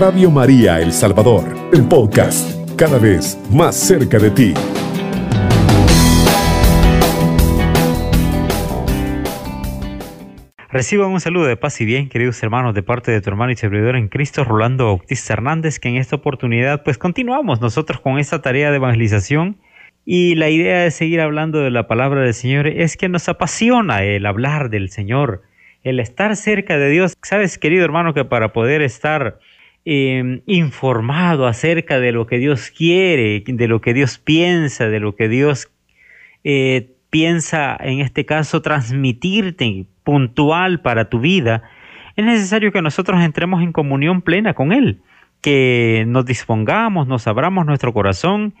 Radio María El Salvador, el podcast, cada vez más cerca de ti. Reciba un saludo de paz y bien, queridos hermanos, de parte de tu hermano y servidor en Cristo, Rolando Bautista Hernández, que en esta oportunidad pues continuamos nosotros con esta tarea de evangelización y la idea de seguir hablando de la palabra del Señor es que nos apasiona el hablar del Señor, el estar cerca de Dios. Sabes, querido hermano, que para poder estar em, informado acerca de lo que Dios quiere, de lo que Dios piensa, de lo que Dios eh, piensa, en este caso, transmitirte puntual para tu vida, es necesario que nosotros entremos en comunión plena con Él, que nos dispongamos, nos abramos nuestro corazón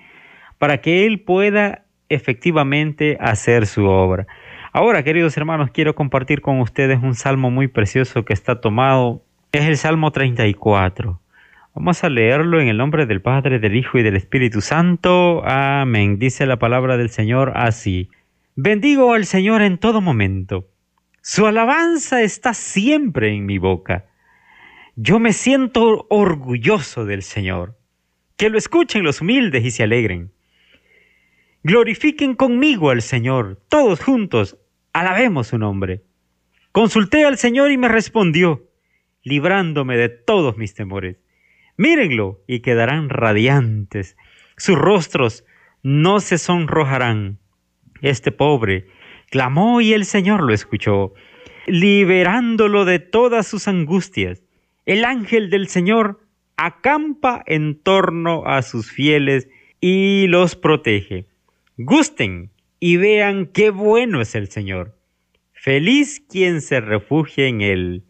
para que Él pueda efectivamente hacer su obra. Ahora, queridos hermanos, quiero compartir con ustedes un salmo muy precioso que está tomado. Es el Salmo 34. Vamos a leerlo en el nombre del Padre, del Hijo y del Espíritu Santo. Amén. Dice la palabra del Señor así. Bendigo al Señor en todo momento. Su alabanza está siempre en mi boca. Yo me siento orgulloso del Señor. Que lo escuchen los humildes y se alegren. Glorifiquen conmigo al Señor, todos juntos, alabemos su nombre. Consulté al Señor y me respondió, librándome de todos mis temores. Mírenlo y quedarán radiantes. Sus rostros no se sonrojarán. Este pobre clamó y el Señor lo escuchó, liberándolo de todas sus angustias. El ángel del Señor acampa en torno a sus fieles y los protege. Gusten y vean qué bueno es el Señor. Feliz quien se refugie en él.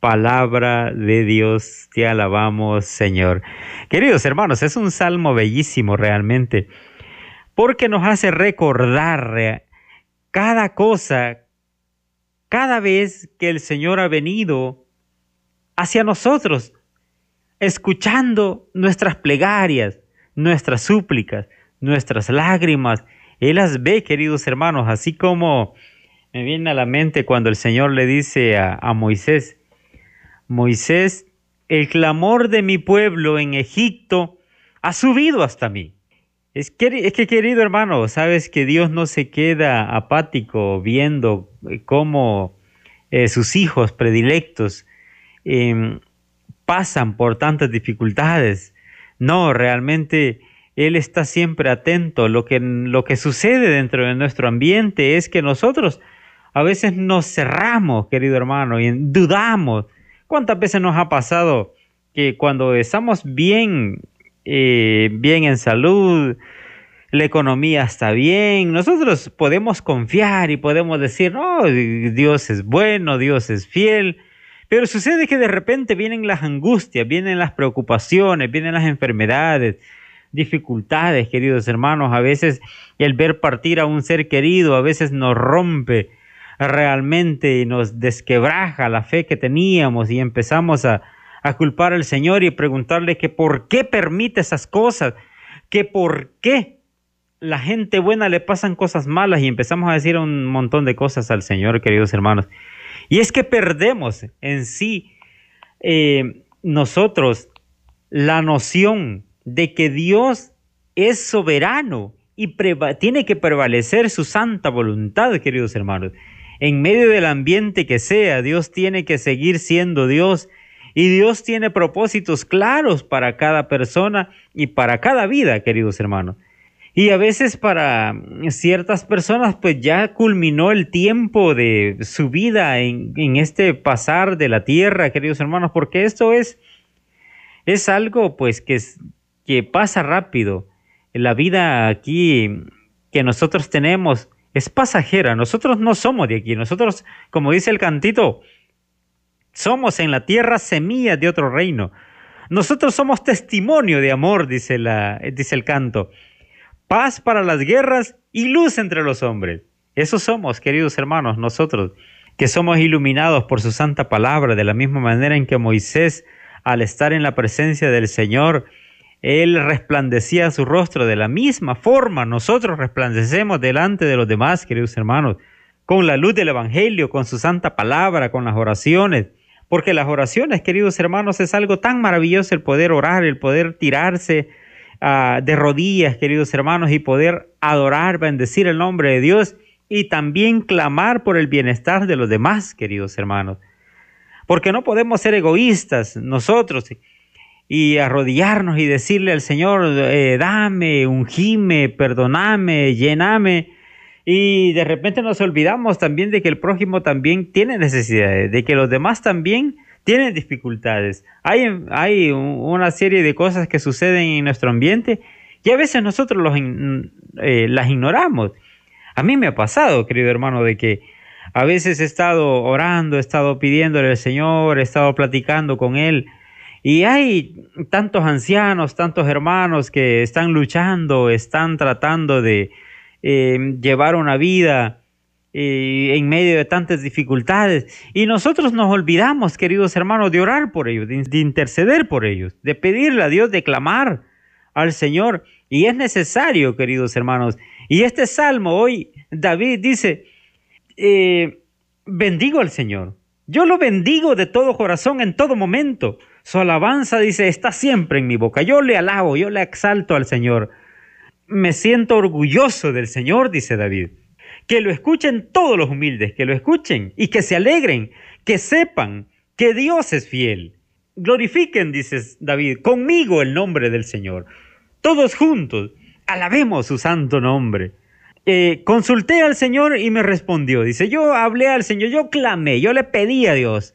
Palabra de Dios, te alabamos, Señor. Queridos hermanos, es un salmo bellísimo realmente, porque nos hace recordar cada cosa, cada vez que el Señor ha venido hacia nosotros, escuchando nuestras plegarias, nuestras súplicas, nuestras lágrimas. Él las ve, queridos hermanos, así como me viene a la mente cuando el Señor le dice a, Moisés, Moisés, el clamor de mi pueblo en Egipto ha subido hasta mí. Es que, querido hermano, sabes que Dios no se queda apático viendo eh, cómo eh, sus hijos predilectos em, pasan por tantas dificultades. No, realmente él está siempre atento. Lo que, lo que sucede dentro de nuestro ambiente es que nosotros a veces nos cerramos, querido hermano, y dudamos. ¿Cuántas veces nos ha pasado que cuando estamos bien, eh, bien en salud, la economía está bien, nosotros podemos confiar y podemos decir, no, Dios es bueno, Dios es fiel, pero sucede que de repente vienen las angustias, vienen las preocupaciones, vienen las enfermedades, dificultades, queridos hermanos. A veces el ver partir a un ser querido, a veces nos rompe realmente nos desquebraja la fe que teníamos y empezamos a, a culpar al Señor y preguntarle que por qué permite esas cosas, que por qué la gente buena le pasan cosas malas y empezamos a decir un montón de cosas al Señor, queridos hermanos. Y es que perdemos en sí eh, nosotros la noción de que Dios es soberano y tiene que prevalecer su santa voluntad, queridos hermanos. En medio del ambiente que sea, Dios tiene que seguir siendo Dios y Dios tiene propósitos claros para cada persona y para cada vida, queridos hermanos. Y a veces para ciertas personas pues ya culminó el tiempo de su vida en, este pasar de la tierra, queridos hermanos, porque esto es, es algo pues que, que pasa rápido. La vida aquí que nosotros tenemos es pasajera. Nosotros no somos de aquí. Nosotros, como dice el cantito, somos en la tierra semillas de otro reino. Nosotros somos testimonio de amor, dice, la, dice el canto. Paz para las guerras y luz entre los hombres. Eso somos, queridos hermanos, nosotros, que somos iluminados por su santa palabra, de la misma manera en que Moisés, al estar en la presencia del Señor, él resplandecía su rostro de la misma forma. Nosotros resplandecemos delante de los demás, queridos hermanos, con la luz del Evangelio, con su santa palabra, con las oraciones, Porque las oraciones, queridos hermanos, es algo tan maravilloso el poder orar, el poder tirarse uh, de rodillas, queridos hermanos, y poder adorar, bendecir el nombre de Dios y también clamar por el bienestar de los demás, queridos hermanos. Porque no podemos ser egoístas nosotros y arrodillarnos y decirle al Señor, eh, dame, ungime, perdoname, llename. Y de repente nos olvidamos también de que el prójimo también tiene necesidades, de que los demás también tienen dificultades. Hay, hay una serie de cosas que suceden en nuestro ambiente y a veces nosotros los, eh, las ignoramos. A mí me ha pasado, querido hermano, de que a veces he estado orando, he estado pidiéndole al Señor, he estado platicando con Él, y hay tantos ancianos, tantos hermanos que están luchando, están tratando de eh, llevar una vida eh, en medio de tantas dificultades. Y nosotros nos olvidamos, queridos hermanos, de orar por ellos, de, de interceder por ellos, de pedirle a Dios, de clamar al Señor. Y es necesario, queridos hermanos. Y este salmo hoy, David dice, eh, bendigo al Señor. Yo lo bendigo de todo corazón en todo momento. Su alabanza, dice, está siempre en mi boca. Yo le alabo, yo le exalto al Señor. Me siento orgulloso del Señor, dice David. Que lo escuchen todos los humildes, que lo escuchen y que se alegren, que sepan que Dios es fiel. Glorifiquen, dice David, conmigo el nombre del Señor. Todos juntos, alabemos su santo nombre. Eh, consulté al Señor y me respondió. Dice, yo hablé al Señor, yo clamé, yo le pedí a Dios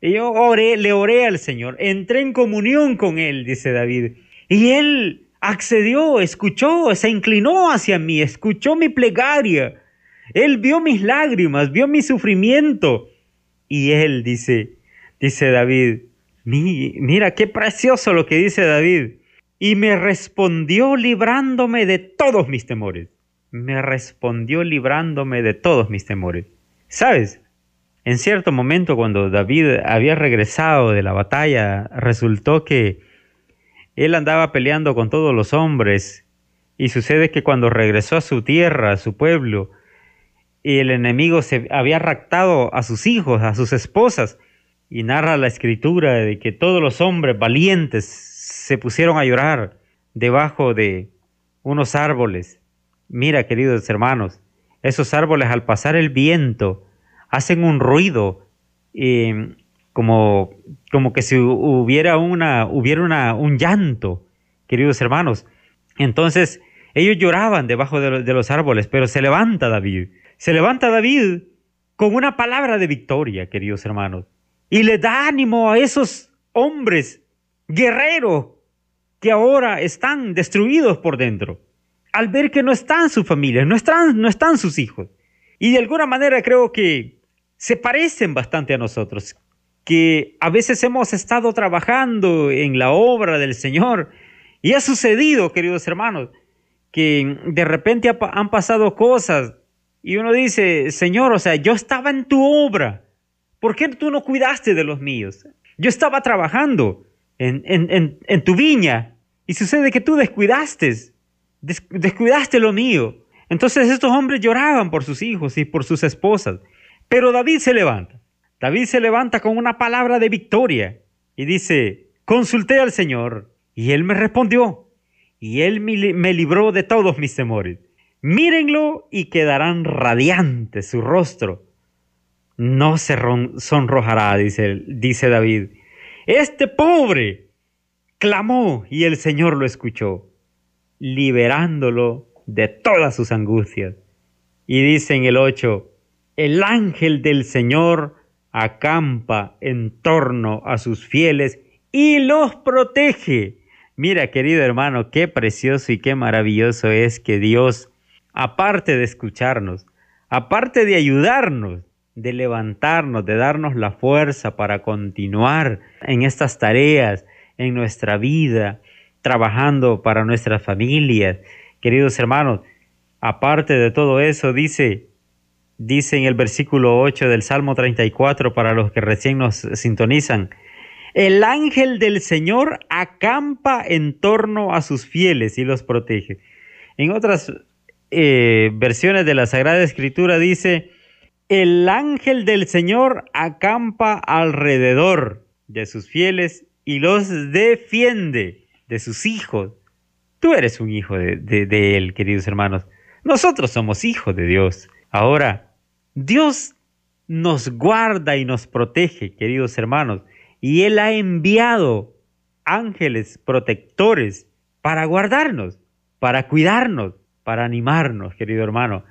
y yo oré, le oré al Señor, entré en comunión con Él, dice David. Y Él accedió, escuchó, se inclinó hacia mí, escuchó mi plegaria. Él vio mis lágrimas, vio mi sufrimiento. Y Él dice, dice David, mira qué precioso lo que dice David. Y me respondió librándome de todos mis temores. Me respondió librándome de todos mis temores. ¿Sabes? En cierto momento, cuando David había regresado de la batalla, resultó que él andaba peleando con todos los hombres y sucede que cuando regresó a su tierra, a su pueblo, y el enemigo se había raptado a sus hijos, a sus esposas, y narra la escritura de que todos los hombres valientes se pusieron a llorar debajo de unos árboles. Mira, queridos hermanos, esos árboles al pasar el viento, hacen un ruido como, como que si hubiera, una, hubiera una, un llanto, queridos hermanos. Entonces ellos lloraban debajo de, de los árboles, pero se levanta David. Se levanta David con una palabra de victoria, queridos hermanos, y le da ánimo a esos hombres guerreros que ahora están destruidos por dentro, al ver que no están sus familias, no están, no están sus hijos. Y de alguna manera creo que se parecen bastante a nosotros, que a veces hemos estado trabajando en la obra del Señor y ha sucedido, queridos hermanos, que de repente han pasado cosas y uno dice, Señor, o sea, yo estaba en tu obra, ¿por qué tú no cuidaste de los míos? Yo estaba trabajando en, tu viña y sucede que tú descuidaste, descuidaste lo mío. Entonces estos hombres lloraban por sus hijos y por sus esposas. Pero David se levanta. David se levanta con una palabra de victoria y dice, consulté al Señor y Él me respondió y Él me libró de todos mis temores. Mírenlo y quedarán radiantes su rostro. No se sonrojará, dice, dice David. Este pobre clamó y el Señor lo escuchó, liberándolo de todas sus angustias. Y dice en el 8, el ángel del Señor acampa en torno a sus fieles y los protege. Mira, querido hermano, qué precioso y qué maravilloso es que Dios, aparte de escucharnos, aparte de ayudarnos, de levantarnos, de darnos la fuerza para continuar en estas tareas, en nuestra vida, trabajando para nuestras familias. Queridos hermanos, aparte de todo eso, dice, dice en el versículo 8 del Salmo 34 para los que recién nos sintonizan, el ángel del Señor acampa en torno a sus fieles y los protege. En otras eh, versiones de la Sagrada Escritura dice, el ángel del Señor acampa alrededor de sus fieles y los defiende de sus hijos. Tú eres un hijo de, de Él, queridos hermanos. Nosotros somos hijos de Dios. Ahora, Dios nos guarda y nos protege, queridos hermanos, y Él ha enviado ángeles protectores para guardarnos, para cuidarnos, para animarnos, querido hermano.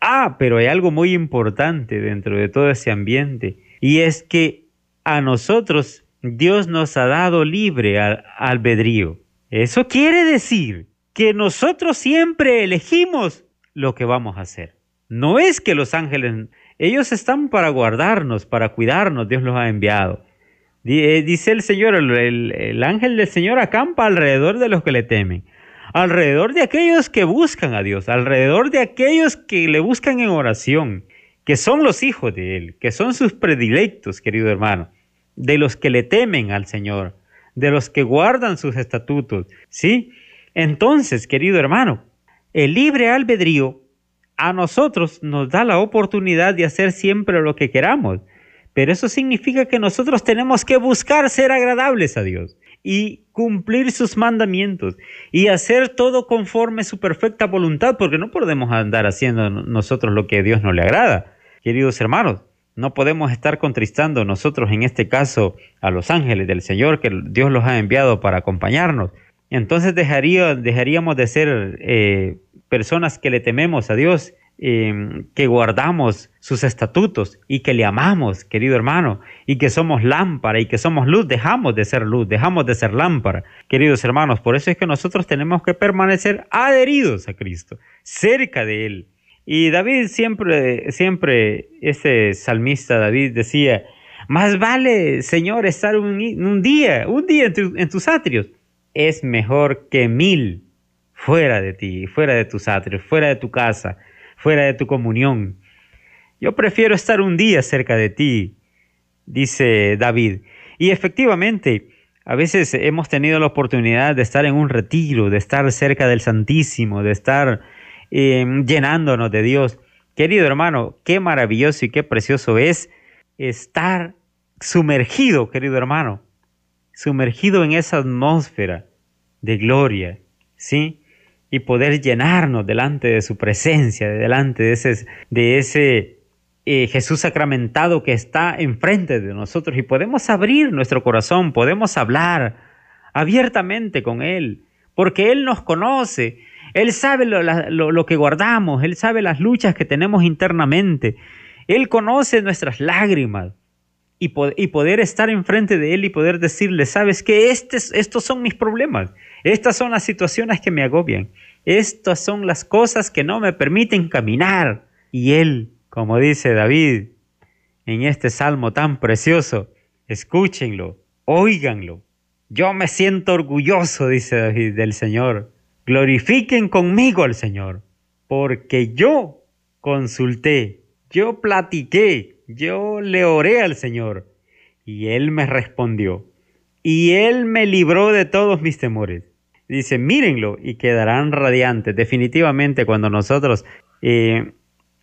Ah, pero hay algo muy importante dentro de todo ese ambiente, y es que a nosotros Dios nos ha dado libre al albedrío. Eso quiere decir que nosotros siempre elegimos lo que vamos a hacer. No es que los ángeles, ellos están para guardarnos, para cuidarnos, Dios los ha enviado. Eh, dice el Señor, el, ángel del Señor acampa alrededor de los que le temen, alrededor de aquellos que buscan a Dios, alrededor de aquellos que le buscan en oración, que son los hijos de Él, que son sus predilectos, querido hermano, de los que le temen al Señor, de los que guardan sus estatutos, ¿sí? Entonces, querido hermano, el libre albedrío a nosotros nos da la oportunidad de hacer siempre lo que queramos, pero eso significa que nosotros tenemos que buscar ser agradables a Dios y cumplir sus mandamientos y hacer todo conforme su perfecta voluntad, porque no podemos andar haciendo nosotros lo que a Dios no le agrada. Queridos hermanos, no podemos estar contristando nosotros en este caso a los ángeles del Señor que Dios los ha enviado para acompañarnos. Entonces dejaría, dejaríamos de ser eh, personas que le tememos a Dios, em, que guardamos sus estatutos y que le amamos, querido hermano, y que somos lámpara y que somos luz, dejamos de ser luz, dejamos de ser lámpara, queridos hermanos. Por eso es que nosotros tenemos que permanecer adheridos a Cristo, cerca de Él. Y David siempre, siempre, ese salmista David decía, más vale, Señor, estar un, día, un día en tus atrios. Es mejor que mil fuera de ti, fuera de tus atrios, fuera de tu casa, fuera de tu comunión. Yo prefiero estar un día cerca de ti, dice David. Y efectivamente, a veces hemos tenido la oportunidad de estar en un retiro, de estar cerca del Santísimo, de estar em, llenándonos de Dios. Querido hermano, qué maravilloso y qué precioso es estar sumergido, querido hermano, sumergido en esa atmósfera de gloria, ¿sí? y poder llenarnos delante de su presencia, delante de ese, de ese eh, Jesús sacramentado que está enfrente de nosotros. Y podemos abrir nuestro corazón, podemos hablar abiertamente con Él, porque Él nos conoce, Él sabe lo, lo que guardamos, Él sabe las luchas que tenemos internamente, Él conoce nuestras lágrimas, y, poder estar enfrente de Él y poder decirle, sabes que estos son mis problemas, estas son las situaciones que me agobian, estas son las cosas que no me permiten caminar. Y Él, como dice David en este salmo tan precioso, escúchenlo, óiganlo. Yo me siento orgulloso, dice David, del Señor. Glorifiquen conmigo al Señor, porque yo consulté, yo platiqué, yo le oré al Señor y Él me respondió y Él me libró de todos mis temores. Dice, mírenlo y quedarán radiantes. Definitivamente cuando nosotros eh,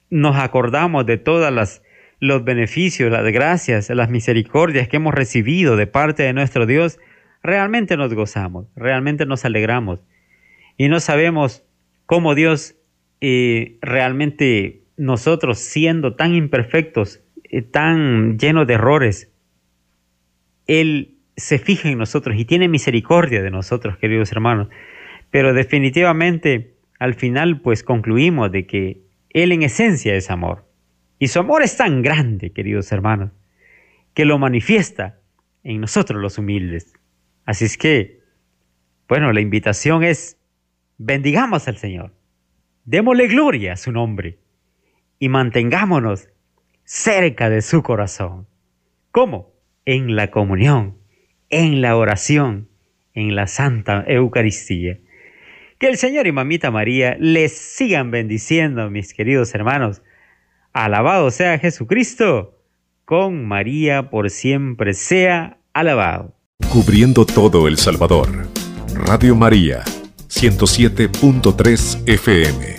nos acordamos de todas las los beneficios, las gracias, las misericordias que hemos recibido de parte de nuestro Dios, realmente nos gozamos, realmente nos alegramos y no sabemos cómo Dios eh, realmente nosotros siendo tan imperfectos tan lleno de errores, Él se fija en nosotros y tiene misericordia de nosotros, queridos hermanos. Pero definitivamente, al final, pues concluimos de que Él en esencia es amor. Y su amor es tan grande, queridos hermanos, que lo manifiesta en nosotros los humildes. Así es que, bueno, la invitación es, bendigamos al Señor, démosle gloria a su nombre y mantengámonos cerca de su corazón. ¿Cómo? En la comunión, en la oración, en la Santa Eucaristía. Que el Señor y Mamita María les sigan bendiciendo, mis queridos hermanos. Alabado sea Jesucristo, con María por siempre sea alabado. Cubriendo todo El Salvador. Radio María, 107.3 FM.